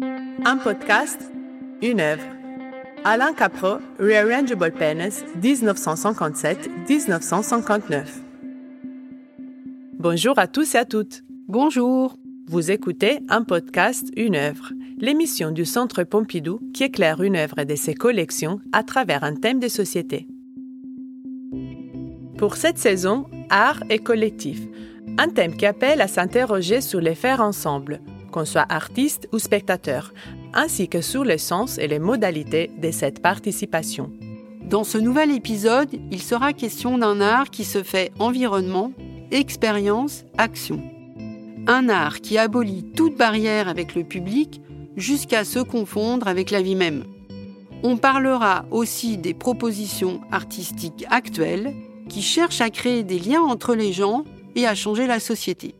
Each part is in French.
Un podcast, une œuvre. Alain Capro, Rearrangeable Penis, 1957-1959. Bonjour à tous et à toutes. Bonjour. Vous écoutez un podcast, une œuvre, l'émission du Centre Pompidou qui éclaire une œuvre de ses collections à travers un thème de société. Pour cette saison, art et collectif, un thème qui appelle à s'interroger sur les faire ensemble, qu'on soit artiste ou spectateur, ainsi que sur le sens et les modalités de cette participation. Dans ce nouvel épisode, il sera question d'un art qui se fait environnement, expérience, action. Un art qui abolit toute barrière avec le public jusqu'à se confondre avec la vie même. On parlera aussi des propositions artistiques actuelles qui cherchent à créer des liens entre les gens et à changer la société.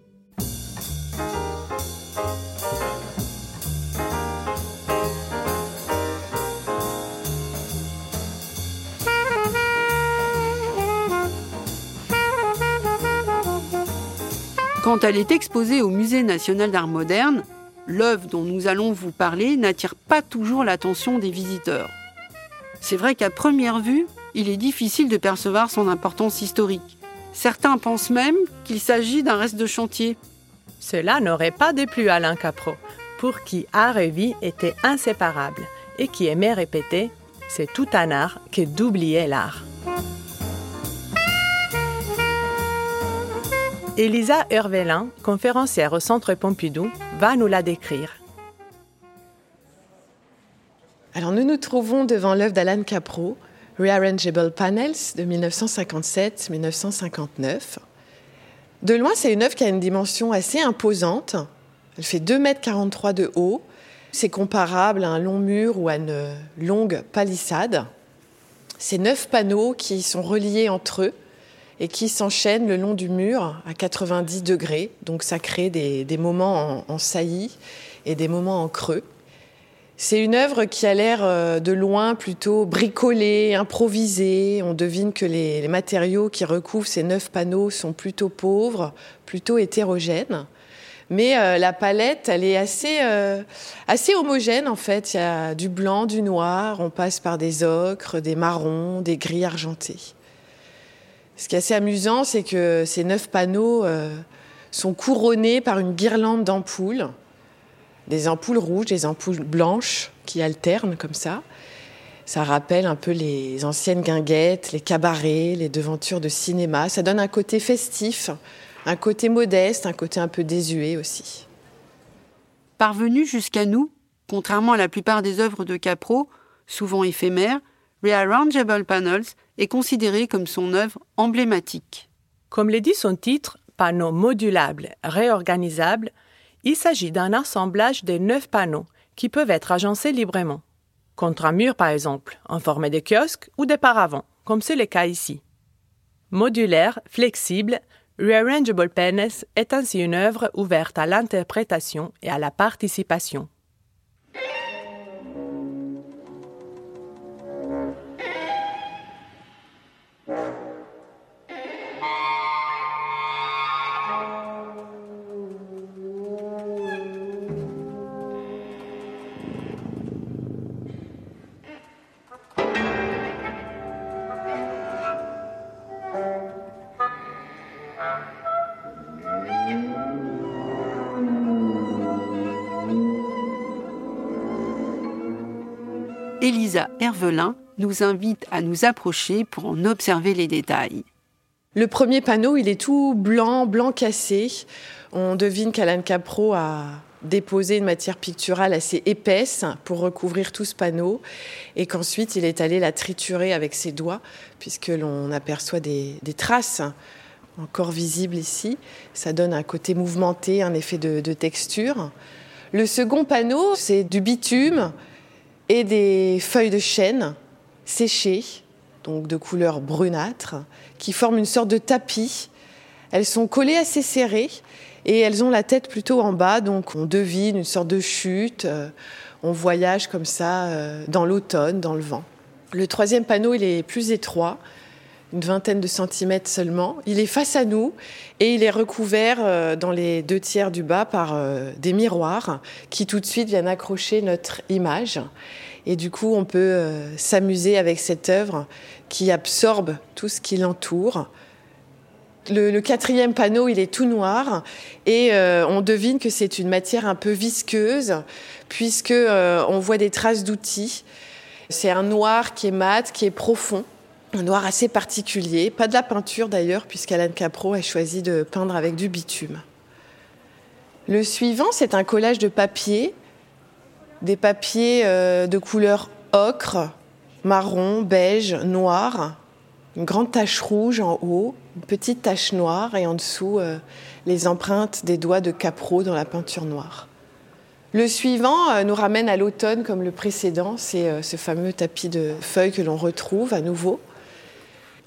Quand elle est exposée au Musée national d'art moderne, l'œuvre dont nous allons vous parler n'attire pas toujours l'attention des visiteurs. C'est vrai qu'à première vue, il est difficile de percevoir son importance historique. Certains pensent même qu'il s'agit d'un reste de chantier. Cela n'aurait pas déplu Alain Capro, pour qui art et vie étaient inséparables et qui aimait répéter C'est tout un art que d'oublier l'art. Elisa Hervelin, conférencière au Centre Pompidou, va nous la décrire. Alors nous nous trouvons devant l'œuvre d'Alan Capro, Rearrangeable Panels de 1957-1959. De loin, c'est une œuvre qui a une dimension assez imposante. Elle fait 2,43 m de haut. C'est comparable à un long mur ou à une longue palissade. C'est neuf panneaux qui sont reliés entre eux et qui s'enchaînent le long du mur à 90 degrés. Donc ça crée des, moments en, saillie et des moments en creux. C'est une œuvre qui a l'air euh, de loin plutôt bricolée, improvisée. On devine que les, matériaux qui recouvrent ces neuf panneaux sont plutôt pauvres, plutôt hétérogènes. Mais euh, la palette, elle est assez, euh, assez homogène en fait. Il y a du blanc, du noir, on passe par des ocres, des marrons, des gris argentés. Ce qui est assez amusant, c'est que ces neuf panneaux euh, sont couronnés par une guirlande d'ampoules, des ampoules rouges, des ampoules blanches qui alternent comme ça. Ça rappelle un peu les anciennes guinguettes, les cabarets, les devantures de cinéma. Ça donne un côté festif, un côté modeste, un côté un peu désuet aussi. Parvenu jusqu'à nous, contrairement à la plupart des œuvres de Capro, souvent éphémères, Rearrangeable Panels est considéré comme son œuvre emblématique. Comme le dit son titre, panneau modulable, réorganisable, il s'agit d'un assemblage de neuf panneaux qui peuvent être agencés librement. Contre un mur, par exemple, en forme de kiosque ou de paravent, comme c'est le cas ici. Modulaire, flexible, Rearrangeable Panels est ainsi une œuvre ouverte à l'interprétation et à la participation. Elisa Hervelin nous invite à nous approcher pour en observer les détails. Le premier panneau, il est tout blanc, blanc cassé. On devine qu'Alan Capro a déposé une matière picturale assez épaisse pour recouvrir tout ce panneau et qu'ensuite il est allé la triturer avec ses doigts puisque l'on aperçoit des, traces encore visibles ici. Ça donne un côté mouvementé, un effet de texture. Le second panneau, c'est du bitume et des feuilles de chêne séchées, donc de couleur brunâtre, qui forment une sorte de tapis. Elles sont collées assez serrées et elles ont la tête plutôt en bas, donc on devine une sorte de chute. Euh, on voyage comme ça euh, dans l'automne, dans le vent. Le troisième panneau, il est plus étroit. Une vingtaine de centimètres seulement. Il est face à nous et il est recouvert euh, dans les deux tiers du bas par euh, des miroirs qui tout de suite viennent accrocher notre image. Et du coup, on peut euh, s'amuser avec cette œuvre qui absorbe tout ce qui l'entoure. Le, quatrième panneau, il est tout noir et on devine que c'est une matière un peu visqueuse puisque on voit des traces d'outils. C'est un noir qui est mat, qui est profond un noir assez particulier, pas de la peinture d'ailleurs, puisqu'Alan Capro a choisi de peindre avec du bitume. Le suivant, c'est un collage de papier, des papiers euh, de couleur ocre, marron, beige, noir, une grande tache rouge en haut, une petite tache noire et en dessous euh, les empreintes des doigts de Capro dans la peinture noire. Le suivant euh, nous ramène à l'automne comme le précédent, c'est ce fameux tapis de feuilles que l'on retrouve à nouveau.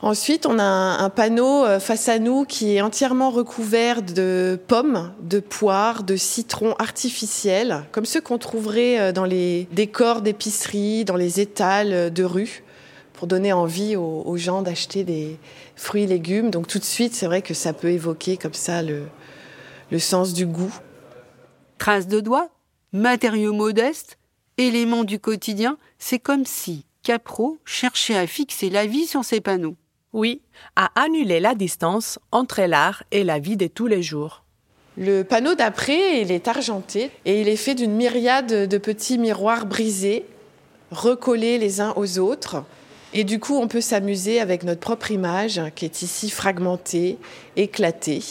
Ensuite, on a un, panneau euh, face à nous qui est entièrement recouvert de pommes, de poires, de citrons artificiels, comme ceux qu'on trouverait euh, dans les décors d'épicerie, dans les étals euh, de rue, pour donner envie aux, gens d'acheter des fruits et légumes. Donc tout de suite, c'est vrai que ça peut évoquer comme ça le, le sens du goût. Traces de doigts, matériaux modestes, éléments du quotidien, c'est comme si Capro cherchait à fixer la vie sur ses panneaux. Oui, à annuler la distance entre l'art et la vie de tous les jours. Le panneau d'après, il est argenté et il est fait d'une myriade de petits miroirs brisés, recollés les uns aux autres. Et du coup, on peut s'amuser avec notre propre image qui est ici fragmentée, éclatée.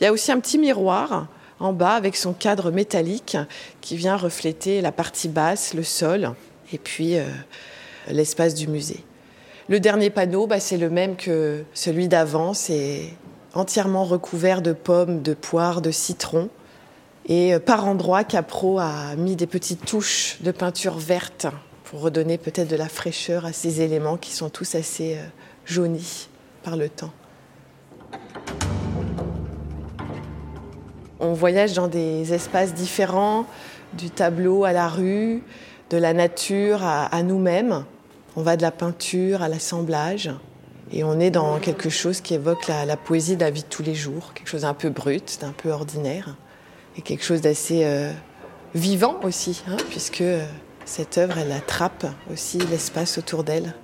Il y a aussi un petit miroir en bas avec son cadre métallique qui vient refléter la partie basse, le sol, et puis euh, l'espace du musée. Le dernier panneau, bah, c'est le même que celui d'avant. C'est entièrement recouvert de pommes, de poires, de citrons. Et euh, par endroits, Capro a mis des petites touches de peinture verte pour redonner peut-être de la fraîcheur à ces éléments qui sont tous assez euh, jaunis par le temps. On voyage dans des espaces différents, du tableau à la rue, de la nature à nous-mêmes. On va de la peinture à l'assemblage et on est dans quelque chose qui évoque la, poésie de la vie de tous les jours, quelque chose d'un peu brut, d'un peu ordinaire et quelque chose d'assez euh, vivant aussi, hein, puisque euh, cette œuvre, elle attrape aussi l'espace autour d'elle.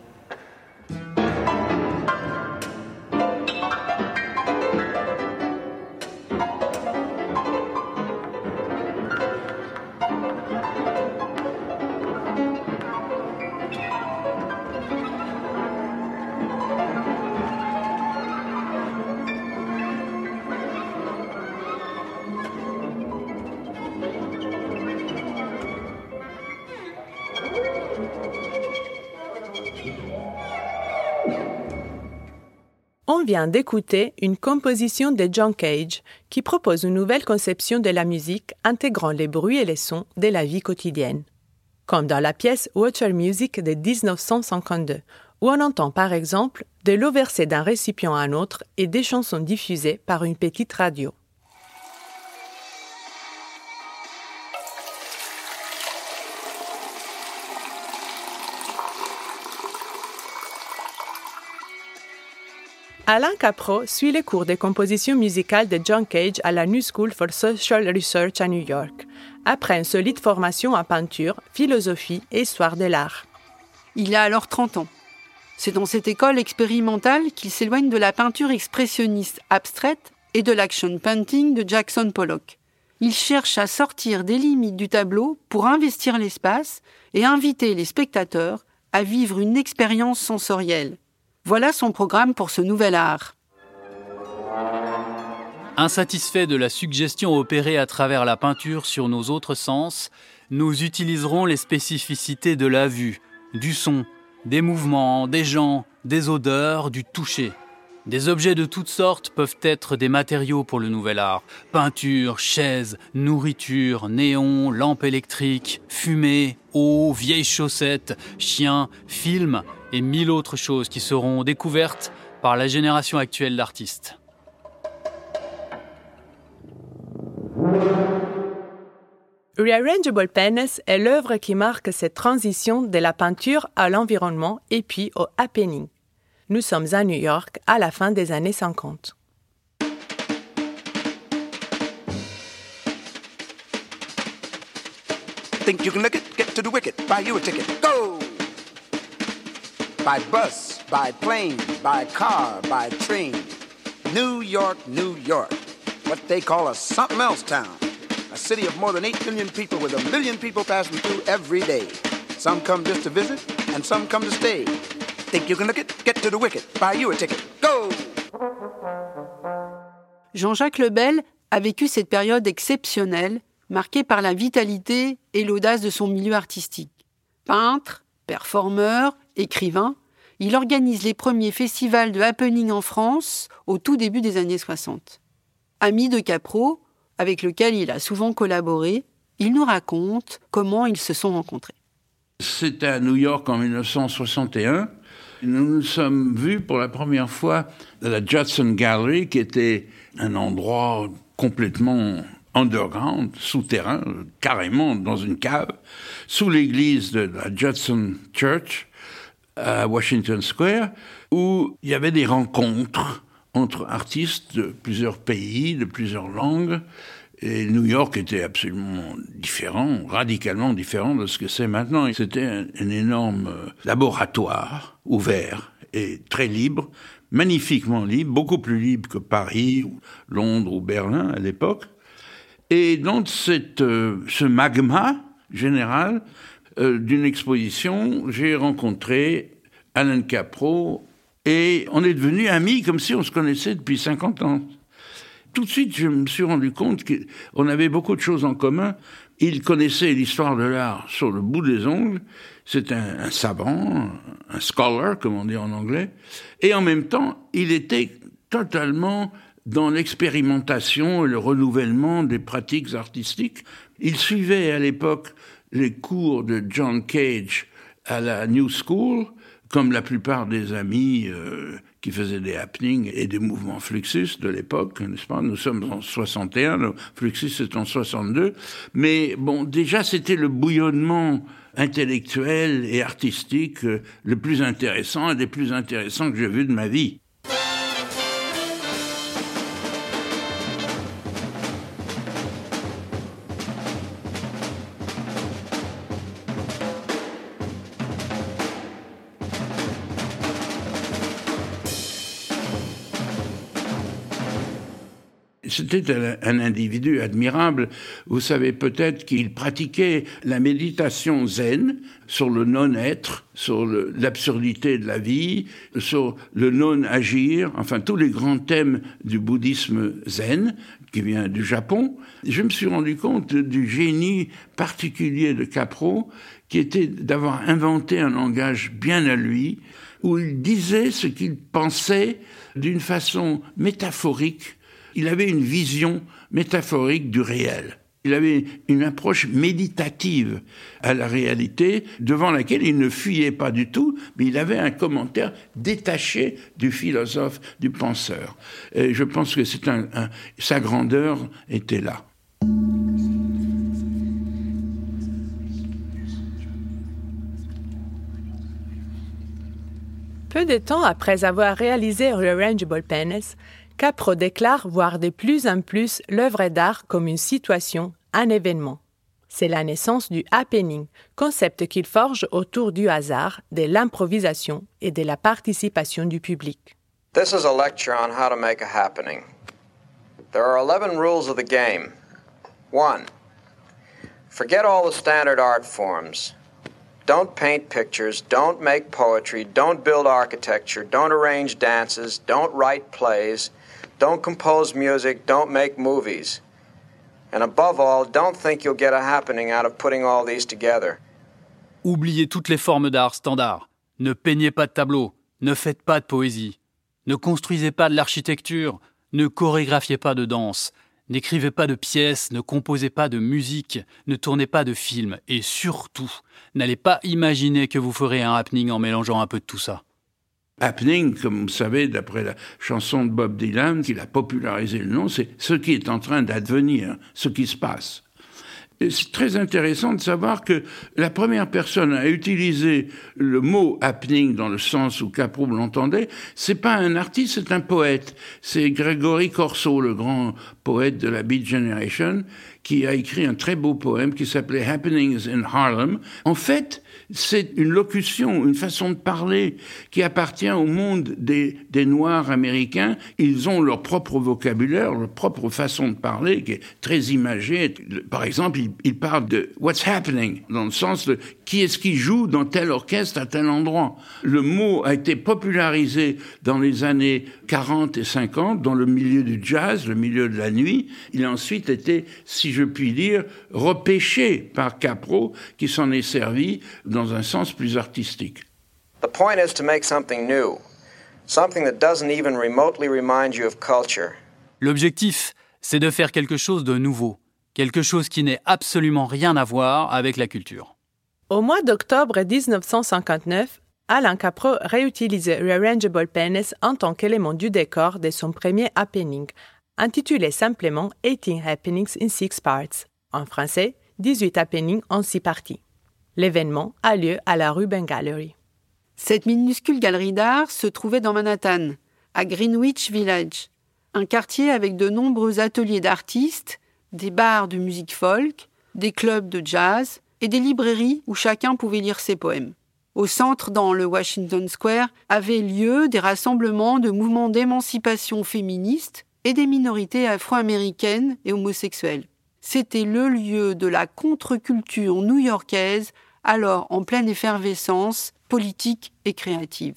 On vient d'écouter une composition de John Cage qui propose une nouvelle conception de la musique intégrant les bruits et les sons de la vie quotidienne. Comme dans la pièce Water Music de 1952, où on entend par exemple de l'eau versée d'un récipient à un autre et des chansons diffusées par une petite radio. Alain Capro suit les cours de composition musicale de John Cage à la New School for Social Research à New York, après une solide formation en peinture, philosophie et histoire de l'art. Il a alors 30 ans. C'est dans cette école expérimentale qu'il s'éloigne de la peinture expressionniste abstraite et de l'action painting de Jackson Pollock. Il cherche à sortir des limites du tableau pour investir l'espace et inviter les spectateurs à vivre une expérience sensorielle. Voilà son programme pour ce nouvel art. Insatisfait de la suggestion opérée à travers la peinture sur nos autres sens, nous utiliserons les spécificités de la vue, du son, des mouvements, des gens, des odeurs, du toucher. Des objets de toutes sortes peuvent être des matériaux pour le nouvel art. Peinture, chaises, nourriture, néons, lampes électriques, fumée, eau, vieilles chaussettes, chiens, films et mille autres choses qui seront découvertes par la génération actuelle d'artistes. Rearrangeable Pennes est l'œuvre qui marque cette transition de la peinture à l'environnement et puis au happening. Nous sommes à New York à la fin des années 50. Think you can lick it? Get to the wicket. Buy you a ticket. Go! By bus, by plane, by car, by train. New York, New York. What they call a something else town. A city of more than 8 million people with a million people passing through every day. Some come just to visit, and some come to stay. Think you can lick it? Get to the wicket. Buy you a ticket. Go! Jean-Jacques Lebel a vécu cette période exceptionnelle marqué par la vitalité et l'audace de son milieu artistique. Peintre, performeur, écrivain, il organise les premiers festivals de happening en France au tout début des années 60. Ami de Capro, avec lequel il a souvent collaboré, il nous raconte comment ils se sont rencontrés. C'était à New York en 1961. Nous nous sommes vus pour la première fois à la Judson Gallery, qui était un endroit complètement underground, souterrain, carrément dans une cave, sous l'église de la Judson Church à Washington Square, où il y avait des rencontres entre artistes de plusieurs pays, de plusieurs langues. Et New York était absolument différent, radicalement différent de ce que c'est maintenant. C'était un, énorme euh, laboratoire ouvert et très libre, magnifiquement libre, beaucoup plus libre que Paris, ou Londres ou Berlin à l'époque. Et dans euh, ce magma général euh, d'une exposition, j'ai rencontré Alan Capro et on est devenus amis comme si on se connaissait depuis 50 ans. Tout de suite, je me suis rendu compte qu'on avait beaucoup de choses en commun. Il connaissait l'histoire de l'art sur le bout des ongles. C'est un, un savant, un scholar, comme on dit en anglais. Et en même temps, il était totalement dans l'expérimentation et le renouvellement des pratiques artistiques. Il suivait à l'époque les cours de John Cage à la New School, comme la plupart des amis euh, qui faisaient des happenings et des mouvements Fluxus de l'époque, n'est-ce pas? Nous sommes en 61, le Fluxus est en 62, mais bon, déjà c'était le bouillonnement intellectuel et artistique euh, le plus intéressant et des plus intéressants que j'ai vu de ma vie. C'était un, individu admirable. Vous savez peut-être qu'il pratiquait la méditation zen sur le non-être, sur l'absurdité de la vie, sur le non-agir, enfin tous les grands thèmes du bouddhisme zen qui vient du Japon. Je me suis rendu compte du génie particulier de Capro qui était d'avoir inventé un langage bien à lui, où il disait ce qu'il pensait d'une façon métaphorique il avait une vision métaphorique du réel. Il avait une approche méditative à la réalité devant laquelle il ne fuyait pas du tout, mais il avait un commentaire détaché du philosophe, du penseur. Et je pense que c'est un, sa grandeur était là. Peu de temps après avoir réalisé Rearrangeable Penis, Capro déclare voir de plus en plus l'œuvre d'art comme une situation, un événement. C'est la naissance du happening, concept qu'il forge autour du hasard, de l'improvisation et de la participation du public. This is a lecture on how to make a happening. There are 11 rules of the game. 1. Forget all the standard art forms. Don't paint pictures, don't make poetry, don't build architecture, don't arrange dances, don't write plays, don't compose music, don't make movies. And above all, don't think you'll get a happening out of putting all these together. Oubliez toutes les formes d'art standard. Ne peignez pas de tableaux, ne faites pas de poésie, ne construisez pas de l'architecture, ne chorégraphiez pas de danse, n'écrivez pas de pièces, ne composez pas de musique, ne tournez pas de films, et surtout, n'allez pas imaginer que vous ferez un happening en mélangeant un peu de tout ça happening, comme vous savez, d'après la chanson de Bob Dylan, qui a popularisé le nom, c'est ce qui est en train d'advenir, ce qui se passe. c'est très intéressant de savoir que la première personne à utiliser le mot happening dans le sens où Capro l'entendait, c'est pas un artiste, c'est un poète. C'est Gregory Corso, le grand poète de la Beat Generation, qui a écrit un très beau poème qui s'appelait Happenings in Harlem. En fait, c'est une locution, une façon de parler qui appartient au monde des, Noirs américains. Ils ont leur propre vocabulaire, leur propre façon de parler qui est très imagée. Par exemple, ils, ils parlent de what's happening, dans le sens de qui est-ce qui joue dans tel orchestre à tel endroit? Le mot a été popularisé dans les années 40 et 50 dans le milieu du jazz, le milieu de la nuit. Il a ensuite été, si je puis dire, repêché par Capro, qui s'en est servi dans un sens plus artistique. The point is to make something new, something that doesn't even remotely remind you of culture. L'objectif, c'est de faire quelque chose de nouveau, quelque chose qui n'ait absolument rien à voir avec la culture. Au mois d'octobre 1959, Alain Capro réutilisait Rearrangeable Penis en tant qu'élément du décor de son premier happening, intitulé simplement 18 Happenings in Six Parts, en français 18 happenings en six parties. L'événement a lieu à la Ruben Gallery. Cette minuscule galerie d'art se trouvait dans Manhattan, à Greenwich Village, un quartier avec de nombreux ateliers d'artistes, des bars de musique folk, des clubs de jazz et des librairies où chacun pouvait lire ses poèmes. Au centre, dans le Washington Square, avaient lieu des rassemblements de mouvements d'émancipation féministes et des minorités afro-américaines et homosexuelles. C'était le lieu de la contre-culture new-yorkaise, alors en pleine effervescence politique et créative.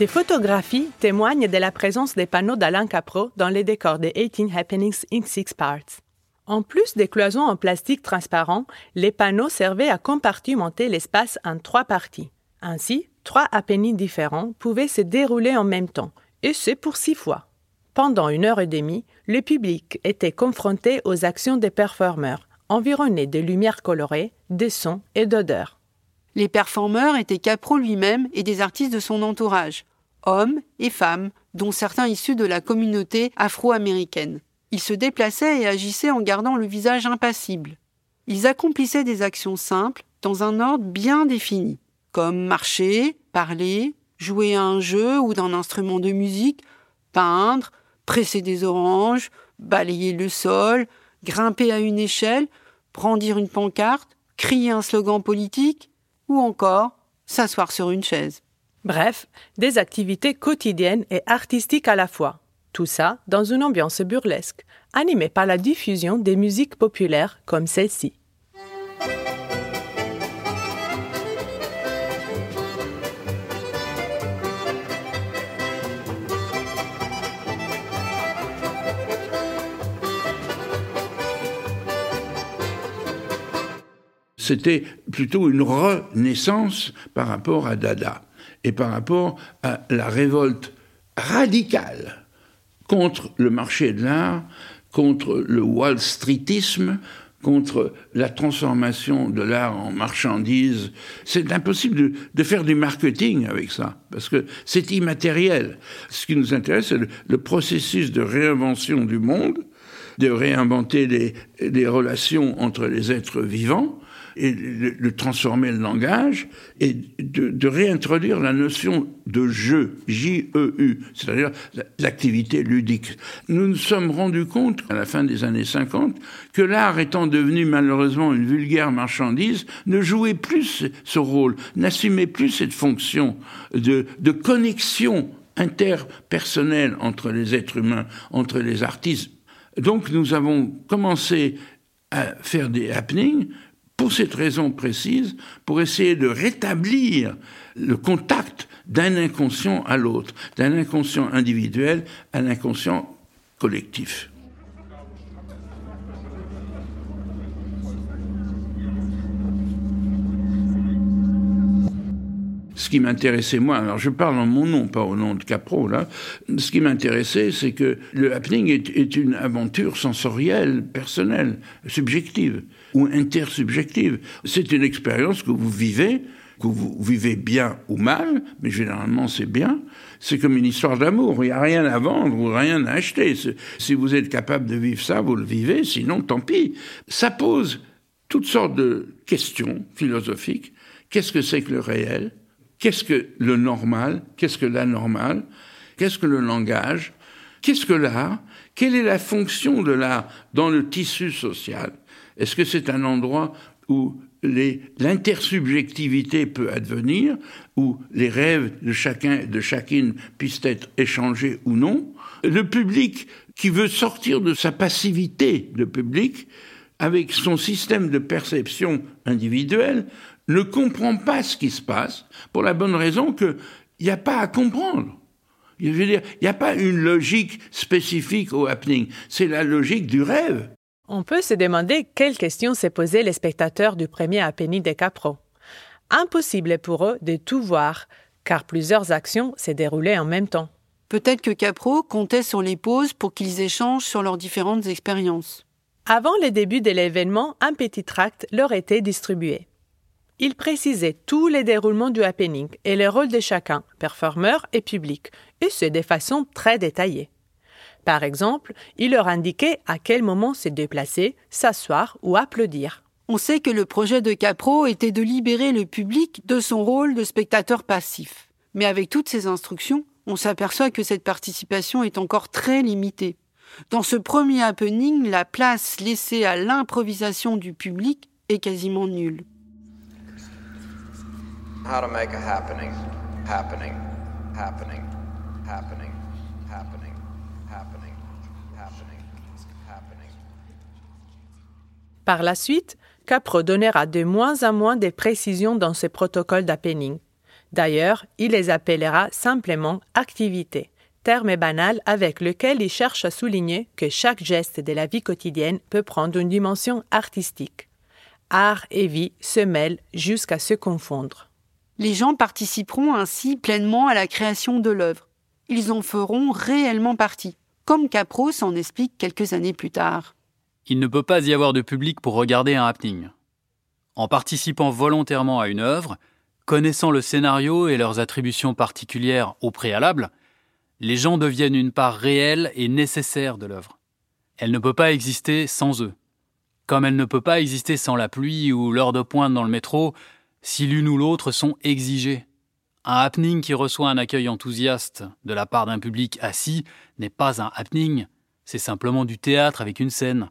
Des photographies témoignent de la présence des panneaux d'Alain Capro dans les décors des 18 Happenings in Six Parts. En plus des cloisons en plastique transparent, les panneaux servaient à compartimenter l'espace en trois parties. Ainsi, trois happenings différents pouvaient se dérouler en même temps, et c'est pour six fois. Pendant une heure et demie, le public était confronté aux actions des performeurs, environnés de lumières colorées, de sons et d'odeurs. Les performeurs étaient Capro lui-même et des artistes de son entourage, hommes et femmes, dont certains issus de la communauté afro-américaine. Ils se déplaçaient et agissaient en gardant le visage impassible. Ils accomplissaient des actions simples dans un ordre bien défini, comme marcher, parler, jouer à un jeu ou d'un instrument de musique, peindre, presser des oranges, balayer le sol, grimper à une échelle, brandir une pancarte, crier un slogan politique, ou encore s'asseoir sur une chaise. Bref, des activités quotidiennes et artistiques à la fois. Tout ça dans une ambiance burlesque, animée par la diffusion des musiques populaires comme celle-ci. C'était plutôt une renaissance par rapport à Dada et par rapport à la révolte radicale contre le marché de l'art, contre le Wall Streetisme, contre la transformation de l'art en marchandise. C'est impossible de, faire du marketing avec ça, parce que c'est immatériel. Ce qui nous intéresse, c'est le, processus de réinvention du monde, de réinventer les relations entre les êtres vivants, et de, transformer le langage et de, réintroduire la notion de jeu, J-E-U, c'est-à-dire l'activité ludique. Nous nous sommes rendus compte, à la fin des années 50, que l'art étant devenu malheureusement une vulgaire marchandise, ne jouait plus ce rôle, n'assumait plus cette fonction de connexion interpersonnelle entre les êtres humains, entre les artistes. Donc nous avons commencé à faire des happenings pour cette raison précise, pour essayer de rétablir le contact d'un inconscient à l'autre, d'un inconscient individuel à l'inconscient collectif. ce qui m'intéressait moi, alors je parle en mon nom, pas au nom de Capro, là, ce qui m'intéressait, c'est que le happening est, une aventure sensorielle, personnelle, subjective, ou intersubjective. C'est une expérience que vous vivez, que vous vivez bien ou mal, mais généralement c'est bien. C'est comme une histoire d'amour. Il n'y a rien à vendre ou rien à acheter. Si vous êtes capable de vivre ça, vous le vivez, sinon tant pis. Ça pose toutes sortes de questions philosophiques. Qu'est-ce que c'est que le réel? Qu'est-ce que le normal? Qu'est-ce que l'anormal? Qu'est-ce que le langage? Qu'est-ce que l'art? Quelle est la fonction de l'art dans le tissu social? Est-ce que c'est un endroit où l'intersubjectivité peut advenir, où les rêves de chacun de chacune puissent être échangés ou non? Le public qui veut sortir de sa passivité de public, avec son système de perception individuelle, ne comprend pas ce qui se passe pour la bonne raison qu'il n'y a pas à comprendre. Je veux dire, il n'y a pas une logique spécifique au happening, c'est la logique du rêve. On peut se demander quelles questions s'est posé les spectateurs du premier happening des Capro. Impossible pour eux de tout voir, car plusieurs actions s'est déroulées en même temps. Peut-être que Capro comptait sur les pauses pour qu'ils échangent sur leurs différentes expériences. Avant le début de l'événement, un petit tract leur était distribué. Il précisait tous les déroulements du happening et les rôles de chacun, performeur et public, et ce de façon très détaillée. Par exemple, il leur indiquait à quel moment se déplacer, s'asseoir ou applaudir. On sait que le projet de Capro était de libérer le public de son rôle de spectateur passif. Mais avec toutes ces instructions, on s'aperçoit que cette participation est encore très limitée. Dans ce premier happening, la place laissée à l'improvisation du public est quasiment nulle. How to make a happening, happening, happening, happening, happening, happening, happening, happening. Par la suite, Capro donnera de moins en moins de précisions dans ses protocoles d'happening. D'ailleurs, il les appellera simplement activités, terme banal avec lequel il cherche à souligner que chaque geste de la vie quotidienne peut prendre une dimension artistique. Art et vie se mêlent jusqu'à se confondre. Les gens participeront ainsi pleinement à la création de l'œuvre. Ils en feront réellement partie, comme Capro s'en explique quelques années plus tard. Il ne peut pas y avoir de public pour regarder un happening. En participant volontairement à une œuvre, connaissant le scénario et leurs attributions particulières au préalable, les gens deviennent une part réelle et nécessaire de l'œuvre. Elle ne peut pas exister sans eux. Comme elle ne peut pas exister sans la pluie ou l'heure de pointe dans le métro, si l'une ou l'autre sont exigées. Un happening qui reçoit un accueil enthousiaste de la part d'un public assis n'est pas un happening, c'est simplement du théâtre avec une scène.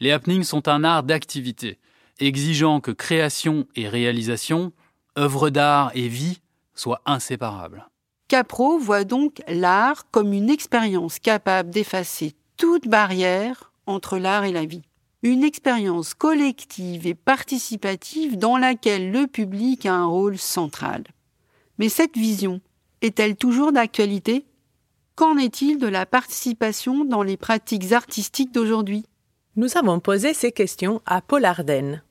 Les happenings sont un art d'activité, exigeant que création et réalisation, œuvre d'art et vie soient inséparables. Capro voit donc l'art comme une expérience capable d'effacer toute barrière entre l'art et la vie une expérience collective et participative dans laquelle le public a un rôle central. Mais cette vision est-elle toujours d'actualité? Qu'en est-il de la participation dans les pratiques artistiques d'aujourd'hui? Nous avons posé ces questions à Paul Arden.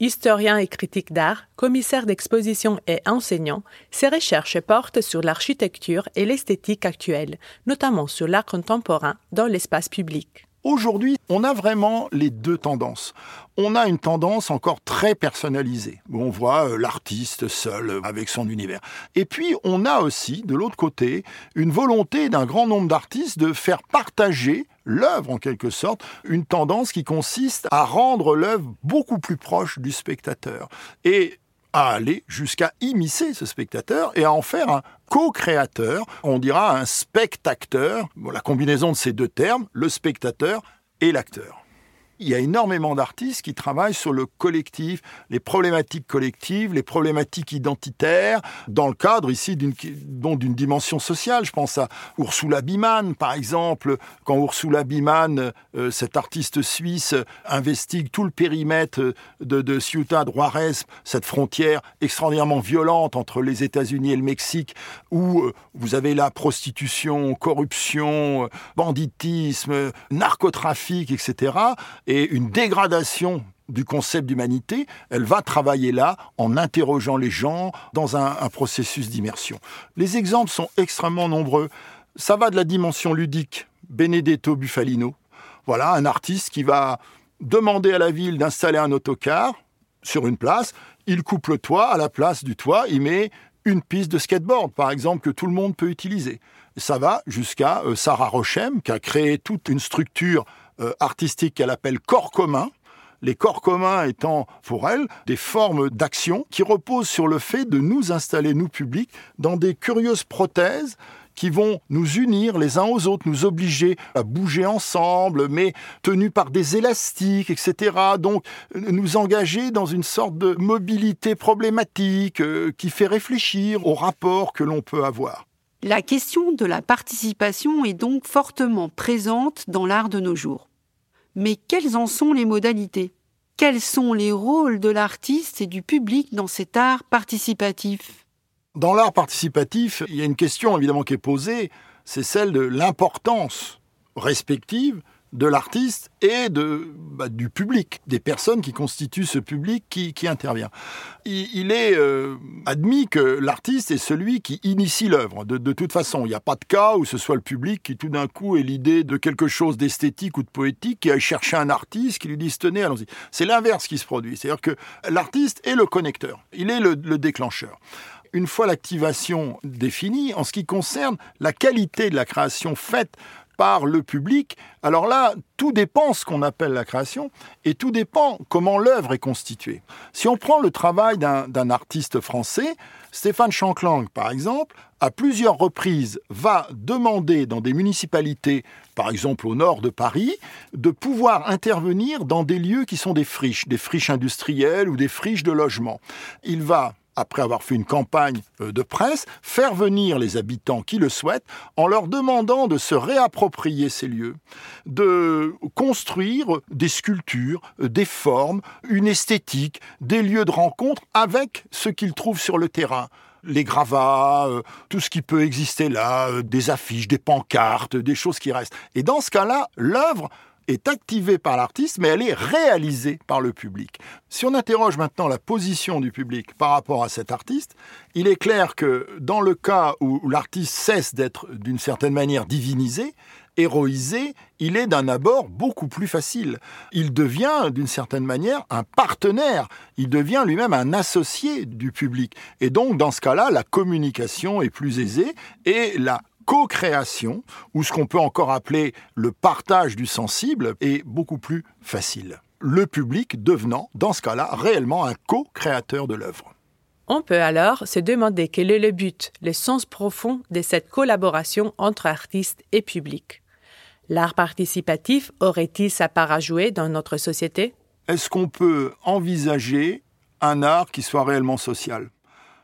Historien et critique d'art, commissaire d'exposition et enseignant, ses recherches portent sur l'architecture et l'esthétique actuelle, notamment sur l'art contemporain dans l'espace public. Aujourd'hui, on a vraiment les deux tendances. On a une tendance encore très personnalisée, où on voit euh, l'artiste seul euh, avec son univers. Et puis, on a aussi, de l'autre côté, une volonté d'un grand nombre d'artistes de faire partager l'œuvre en quelque sorte, une tendance qui consiste à rendre l'œuvre beaucoup plus proche du spectateur. Et à aller jusqu'à immiscer ce spectateur et à en faire un co-créateur, on dira un spectateur, la combinaison de ces deux termes, le spectateur et l'acteur. Il y a énormément d'artistes qui travaillent sur le collectif, les problématiques collectives, les problématiques identitaires, dans le cadre ici d'une dimension sociale. Je pense à Ursula Biman, par exemple, quand Ursula Biman, euh, cet artiste suisse, investigue tout le périmètre de, de Ciudad Juarez, cette frontière extraordinairement violente entre les États-Unis et le Mexique, où euh, vous avez la prostitution, corruption, banditisme, narcotrafic, etc et une dégradation du concept d'humanité, elle va travailler là en interrogeant les gens dans un, processus d'immersion. Les exemples sont extrêmement nombreux. Ça va de la dimension ludique, Benedetto Buffalino. Voilà, un artiste qui va demander à la ville d'installer un autocar sur une place. Il coupe le toit, à la place du toit, il met une piste de skateboard, par exemple, que tout le monde peut utiliser. Ça va jusqu'à euh, Sarah Rochem, qui a créé toute une structure artistique qu'elle appelle corps commun. Les corps communs étant pour elle des formes d'action qui reposent sur le fait de nous installer, nous publics, dans des curieuses prothèses qui vont nous unir les uns aux autres, nous obliger à bouger ensemble, mais tenus par des élastiques, etc. Donc nous engager dans une sorte de mobilité problématique euh, qui fait réfléchir au rapport que l'on peut avoir. La question de la participation est donc fortement présente dans l'art de nos jours. Mais quelles en sont les modalités? Quels sont les rôles de l'artiste et du public dans cet art participatif? Dans l'art participatif, il y a une question évidemment qui est posée, c'est celle de l'importance respective de l'artiste et de, bah, du public, des personnes qui constituent ce public qui, intervient. Il, est euh, admis que l'artiste est celui qui initie l'œuvre. De, toute façon, il n'y a pas de cas où ce soit le public qui tout d'un coup ait l'idée de quelque chose d'esthétique ou de poétique, qui aille chercher un artiste, qui lui dise tenez, allons-y. C'est l'inverse qui se produit. C'est-à-dire que l'artiste est le connecteur, il est le déclencheur une fois l'activation définie, en ce qui concerne la qualité de la création faite par le public. Alors là, tout dépend ce qu'on appelle la création et tout dépend comment l'œuvre est constituée. Si on prend le travail d'un artiste français, Stéphane Chanclang, par exemple, à plusieurs reprises va demander dans des municipalités, par exemple au nord de Paris, de pouvoir intervenir dans des lieux qui sont des friches, des friches industrielles ou des friches de logement. Il va après avoir fait une campagne euh, de presse, faire venir les habitants qui le souhaitent en leur demandant de se réapproprier ces lieux, de construire des sculptures, euh, des formes, une esthétique, des lieux de rencontre avec ce qu'ils trouvent sur le terrain les gravats, euh, tout ce qui peut exister là, des affiches, des pancartes, des choses qui restent. Et dans ce cas-là, l'œuvre est activée par l'artiste, mais elle est réalisée par le public. Si on interroge maintenant la position du public par rapport à cet artiste, il est clair que dans le cas où l'artiste cesse d'être d'une certaine manière divinisé, héroïsé, il est d'un abord beaucoup plus facile. Il devient d'une certaine manière un partenaire, il devient lui-même un associé du public. Et donc dans ce cas-là, la communication est plus aisée et la co-création, ou ce qu'on peut encore appeler le partage du sensible, est beaucoup plus facile. Le public devenant, dans ce cas-là, réellement un co-créateur de l'œuvre. On peut alors se demander quel est le but, le sens profond de cette collaboration entre artistes et public. L'art participatif aurait-il sa part à jouer dans notre société? Est-ce qu'on peut envisager un art qui soit réellement social?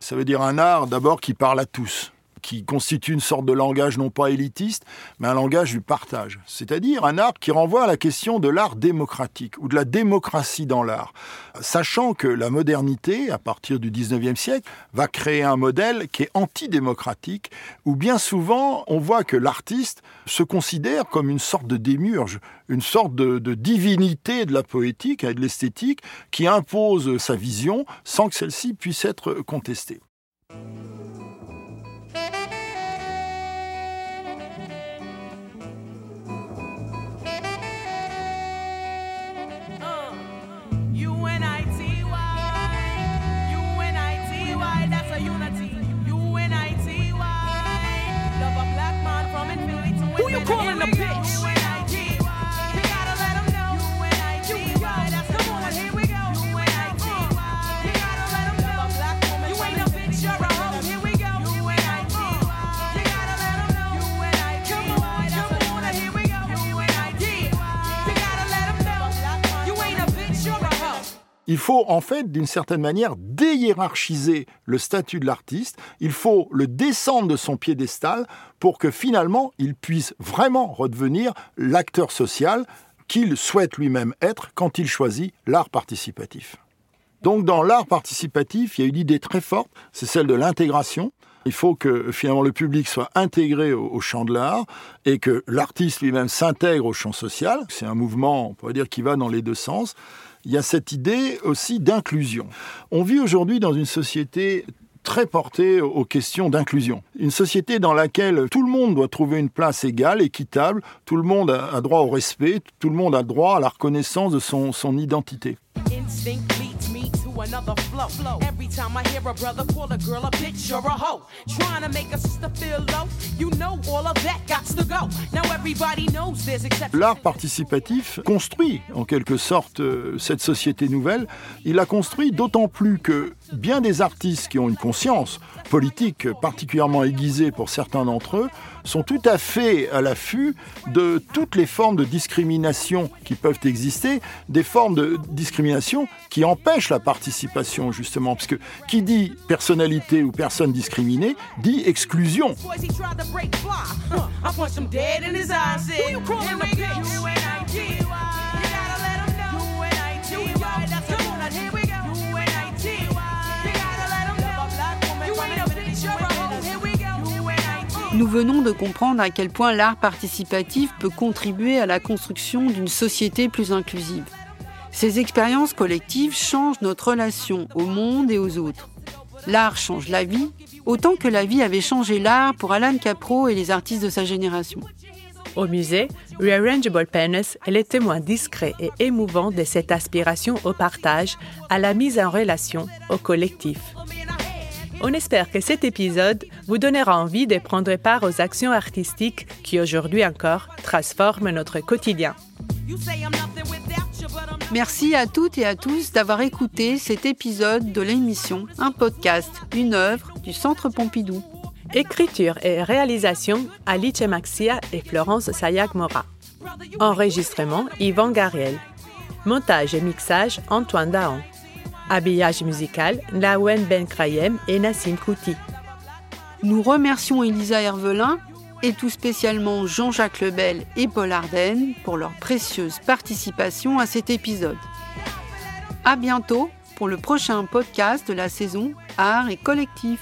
Ça veut dire un art d'abord qui parle à tous qui constitue une sorte de langage non pas élitiste, mais un langage du partage. C'est-à-dire un art qui renvoie à la question de l'art démocratique ou de la démocratie dans l'art. Sachant que la modernité, à partir du 19e siècle, va créer un modèle qui est antidémocratique, où bien souvent on voit que l'artiste se considère comme une sorte de démurge, une sorte de, de divinité de la poétique et de l'esthétique qui impose sa vision sans que celle-ci puisse être contestée. Il faut en fait, d'une certaine manière, déhiérarchiser le statut de l'artiste. Il faut le descendre de son piédestal pour que finalement il puisse vraiment redevenir l'acteur social qu'il souhaite lui-même être quand il choisit l'art participatif. Donc dans l'art participatif, il y a une idée très forte, c'est celle de l'intégration. Il faut que finalement le public soit intégré au, champ de l'art et que l'artiste lui-même s'intègre au champ social. C'est un mouvement, on pourrait dire, qui va dans les deux sens. Il y a cette idée aussi d'inclusion. On vit aujourd'hui dans une société très portée aux questions d'inclusion. Une société dans laquelle tout le monde doit trouver une place égale, équitable, tout le monde a droit au respect, tout le monde a droit à la reconnaissance de son, identité. Another flow. flow. Every time I hear a brother call a girl a bitch or a hoe, trying to make a sister feel low, you know all of that got to go. Now everybody knows there's exceptions. L'art participatif construit en quelque sorte euh, cette société nouvelle. Il a construit d'autant plus que bien des artistes qui ont une conscience politique particulièrement aiguisée pour certains d'entre eux sont tout à fait à l'affût de toutes les formes de discrimination qui peuvent exister, des formes de discrimination qui empêchent la participation justement, parce que qui dit personnalité ou personne discriminée dit exclusion. Nous venons de comprendre à quel point l'art participatif peut contribuer à la construction d'une société plus inclusive. Ces expériences collectives changent notre relation au monde et aux autres. L'art change la vie, autant que la vie avait changé l'art pour Alan Capro et les artistes de sa génération. Au musée, Rearrangeable Penis est le témoin discret et émouvant de cette aspiration au partage, à la mise en relation, au collectif. On espère que cet épisode vous donnera envie de prendre part aux actions artistiques qui aujourd'hui encore transforment notre quotidien. Merci à toutes et à tous d'avoir écouté cet épisode de l'émission Un podcast, une œuvre du Centre Pompidou. Écriture et réalisation Alice Maxia et Florence Sayak-Mora. Enregistrement Yvan Gariel. Montage et mixage Antoine Daon. Habillage musical, Lawen Ben Krayem et Nassim Kouti. Nous remercions Elisa Hervelin et tout spécialement Jean-Jacques Lebel et Paul Arden pour leur précieuse participation à cet épisode. À bientôt pour le prochain podcast de la saison Art et Collectif.